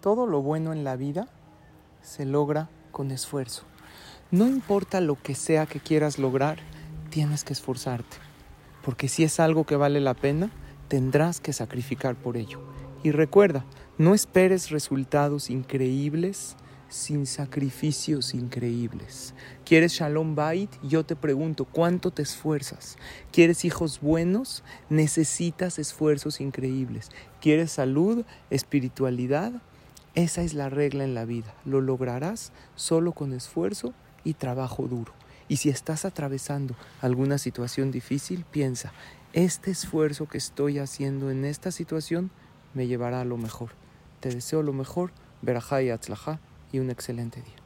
Todo lo bueno en la vida se logra con esfuerzo. No importa lo que sea que quieras lograr, tienes que esforzarte. Porque si es algo que vale la pena, tendrás que sacrificar por ello. Y recuerda, no esperes resultados increíbles sin sacrificios increíbles. ¿Quieres Shalom Bait? Yo te pregunto, ¿cuánto te esfuerzas? ¿Quieres hijos buenos? Necesitas esfuerzos increíbles. ¿Quieres salud, espiritualidad? Esa es la regla en la vida. Lo lograrás solo con esfuerzo y trabajo duro. Y si estás atravesando alguna situación difícil, piensa, este esfuerzo que estoy haciendo en esta situación me llevará a lo mejor. Te deseo lo mejor, verajá y atzlajá, y un excelente día.